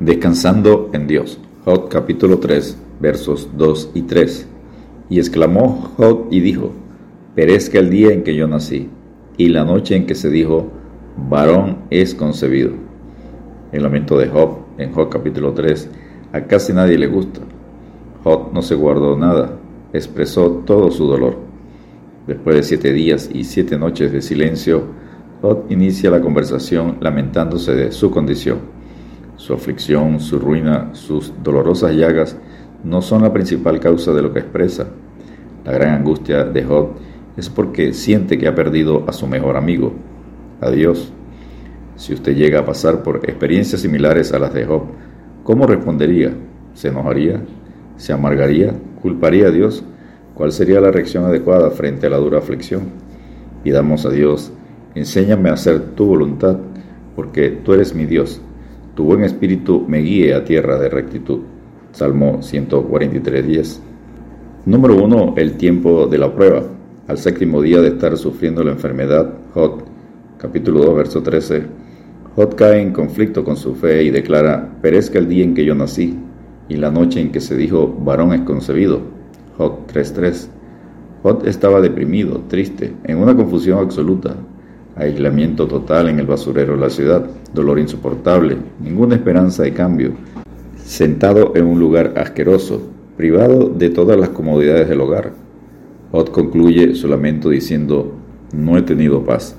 Descansando en Dios. Job capítulo 3, versos 2 y 3. Y exclamó Job y dijo, Perezca el día en que yo nací, y la noche en que se dijo, varón es concebido. El lamento de Job en Job capítulo 3 a casi nadie le gusta. Job no se guardó nada, expresó todo su dolor. Después de siete días y siete noches de silencio, Job inicia la conversación lamentándose de su condición. Su aflicción, su ruina, sus dolorosas llagas no son la principal causa de lo que expresa. La gran angustia de Job es porque siente que ha perdido a su mejor amigo, a Dios. Si usted llega a pasar por experiencias similares a las de Job, ¿cómo respondería? ¿Se enojaría? ¿Se amargaría? ¿Culparía a Dios? ¿Cuál sería la reacción adecuada frente a la dura aflicción? Pidamos a Dios, enséñame a hacer tu voluntad, porque tú eres mi Dios tu buen espíritu me guíe a tierra de rectitud. Salmo 143, 10. Número 1. El tiempo de la prueba. Al séptimo día de estar sufriendo la enfermedad, Jod, capítulo 2, verso 13, Jod cae en conflicto con su fe y declara, perezca el día en que yo nací y la noche en que se dijo, varón es concebido. Jod 3.3. Jod estaba deprimido, triste, en una confusión absoluta, aislamiento total en el basurero de la ciudad, dolor insoportable, ninguna esperanza de cambio, sentado en un lugar asqueroso, privado de todas las comodidades del hogar. Ott concluye su lamento diciendo, no he tenido paz,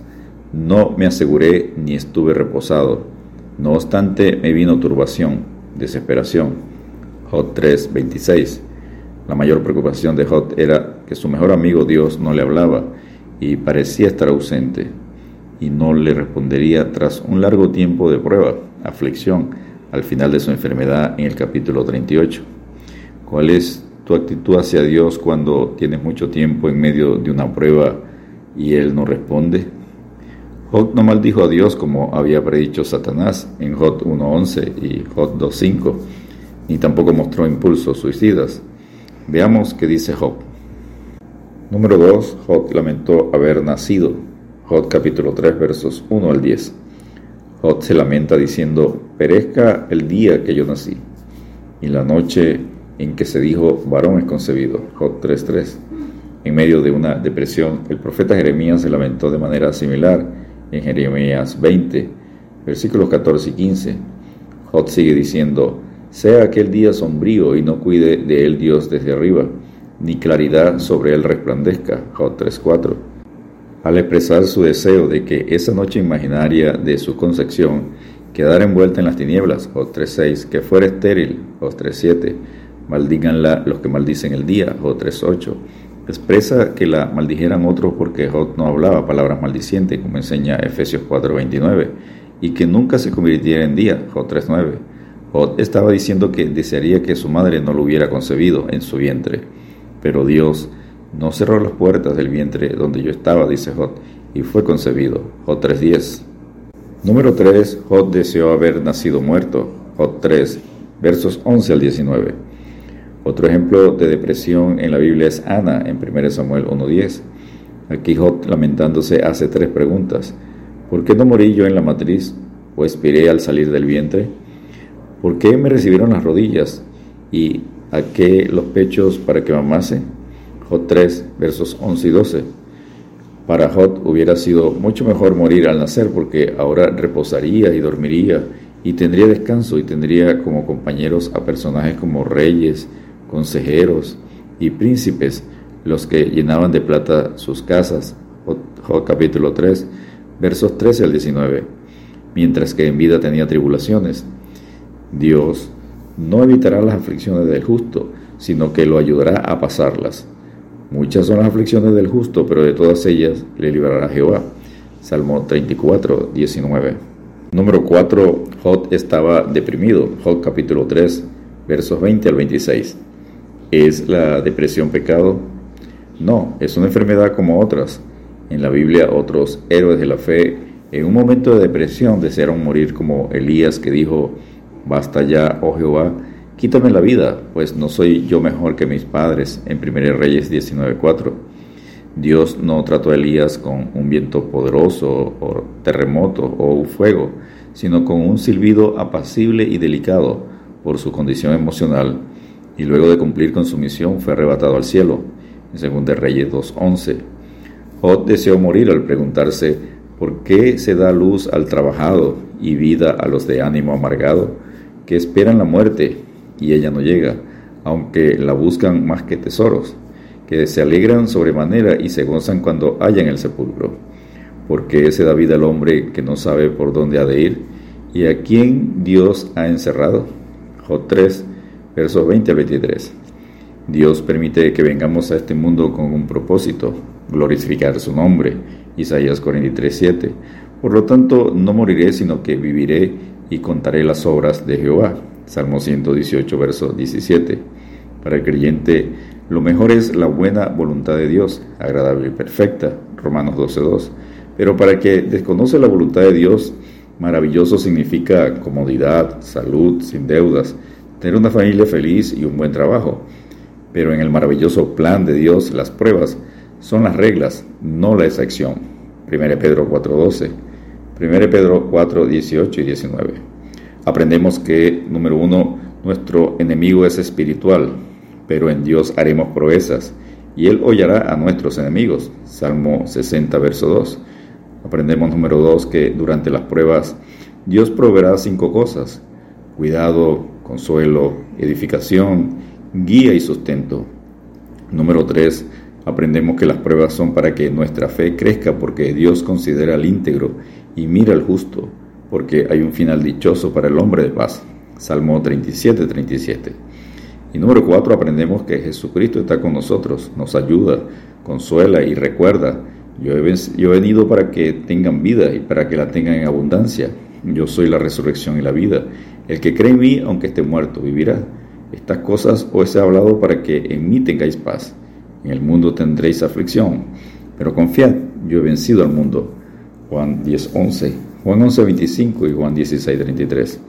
no me aseguré ni estuve reposado, no obstante me vino turbación, desesperación. Jot 3:26. La mayor preocupación de Jot era que su mejor amigo Dios no le hablaba y parecía estar ausente y no le respondería tras un largo tiempo de prueba, aflicción, al final de su enfermedad en el capítulo 38. ¿Cuál es tu actitud hacia Dios cuando tienes mucho tiempo en medio de una prueba y Él no responde? Job no maldijo a Dios como había predicho Satanás en Job 1.11 y Job 2.5, ni tampoco mostró impulsos suicidas. Veamos qué dice Job. Número 2. Job lamentó haber nacido Jod capítulo 3 versos 1 al 10. Jod se lamenta diciendo, perezca el día que yo nací, y la noche en que se dijo, varón es concebido. Jod 3.3. En medio de una depresión, el profeta Jeremías se lamentó de manera similar en Jeremías 20, versículos 14 y 15. Jod sigue diciendo, sea aquel día sombrío y no cuide de él Dios desde arriba, ni claridad sobre él resplandezca. Jod 3.4 al expresar su deseo de que esa noche imaginaria de su concepción quedara envuelta en las tinieblas, Job 3.6, que fuera estéril, Job 3.7, maldíganla los que maldicen el día, Job 3.8, expresa que la maldijeran otros porque Job no hablaba palabras maldicientes, como enseña Efesios 4.29, y que nunca se convirtiera en día, Job 3.9. Job estaba diciendo que desearía que su madre no lo hubiera concebido en su vientre, pero Dios no cerró las puertas del vientre donde yo estaba, dice Jod, y fue concebido. Jod 3.10. Número 3. Jod deseó haber nacido muerto. Jod 3, versos 11 al 19. Otro ejemplo de depresión en la Biblia es Ana, en 1 Samuel 1.10. Aquí Jod, lamentándose, hace tres preguntas. ¿Por qué no morí yo en la matriz o expiré al salir del vientre? ¿Por qué me recibieron las rodillas y a qué los pechos para que mamase? Jod 3, versos 11 y 12. Para Jod hubiera sido mucho mejor morir al nacer porque ahora reposaría y dormiría y tendría descanso y tendría como compañeros a personajes como reyes, consejeros y príncipes, los que llenaban de plata sus casas. Jod capítulo 3, versos 13 al 19. Mientras que en vida tenía tribulaciones. Dios no evitará las aflicciones del justo, sino que lo ayudará a pasarlas. Muchas son las aflicciones del justo, pero de todas ellas le librará Jehová. Salmo 34, 19. Número 4. Jod estaba deprimido. Jod capítulo 3, versos 20 al 26. ¿Es la depresión pecado? No, es una enfermedad como otras. En la Biblia otros héroes de la fe en un momento de depresión desearon morir como Elías que dijo, basta ya, oh Jehová, Quítame la vida, pues no soy yo mejor que mis padres, en 1 Reyes 19.4. Dios no trató a Elías con un viento poderoso o terremoto o un fuego, sino con un silbido apacible y delicado por su condición emocional, y luego de cumplir con su misión fue arrebatado al cielo, en 2 Reyes 2.11. Jod deseó morir al preguntarse por qué se da luz al trabajado y vida a los de ánimo amargado, que esperan la muerte y ella no llega, aunque la buscan más que tesoros, que se alegran sobremanera y se gozan cuando hallan el sepulcro. Porque se da vida al hombre que no sabe por dónde ha de ir y a quién Dios ha encerrado. Job 3, versos 20 al 23. Dios permite que vengamos a este mundo con un propósito, glorificar su nombre. Isaías 43, 7. Por lo tanto, no moriré, sino que viviré y contaré las obras de Jehová. Salmo 118, verso 17. Para el creyente, lo mejor es la buena voluntad de Dios, agradable y perfecta. Romanos 12, 2. Pero para el que desconoce la voluntad de Dios, maravilloso significa comodidad, salud, sin deudas, tener una familia feliz y un buen trabajo. Pero en el maravilloso plan de Dios, las pruebas son las reglas, no la excepción. 1 Pedro 4.12, 1 Pedro 4, 18 y 19. Aprendemos que, número uno, nuestro enemigo es espiritual, pero en Dios haremos proezas, y Él hollará a nuestros enemigos. Salmo 60, verso 2. Aprendemos, número dos, que durante las pruebas Dios proveerá cinco cosas. Cuidado, consuelo, edificación, guía y sustento. Número 3. Aprendemos que las pruebas son para que nuestra fe crezca porque Dios considera al íntegro y mira al justo, porque hay un final dichoso para el hombre de paz. Salmo 37, 37. Y número 4. Aprendemos que Jesucristo está con nosotros, nos ayuda, consuela y recuerda. Yo he, yo he venido para que tengan vida y para que la tengan en abundancia. Yo soy la resurrección y la vida. El que cree en mí, aunque esté muerto, vivirá. Estas cosas os he hablado para que en mí tengáis paz. En el mundo tendréis aflicción, pero confiad, yo he vencido al mundo. Juan 10:11, Juan 11:25 y Juan 16:33.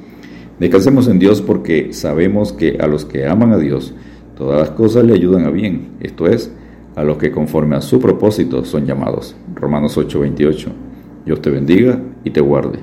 Descansemos en Dios porque sabemos que a los que aman a Dios, todas las cosas le ayudan a bien, esto es, a los que conforme a su propósito son llamados. Romanos 8:28. Dios te bendiga y te guarde.